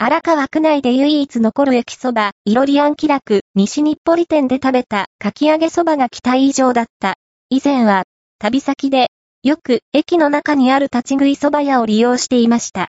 荒川区内で唯一残る駅そば、いろりあん気楽、西日暮里店で食べた、かき揚げそばが期待以上だった。以前は、旅先で、よく駅の中にある立ち食いそば屋を利用していました。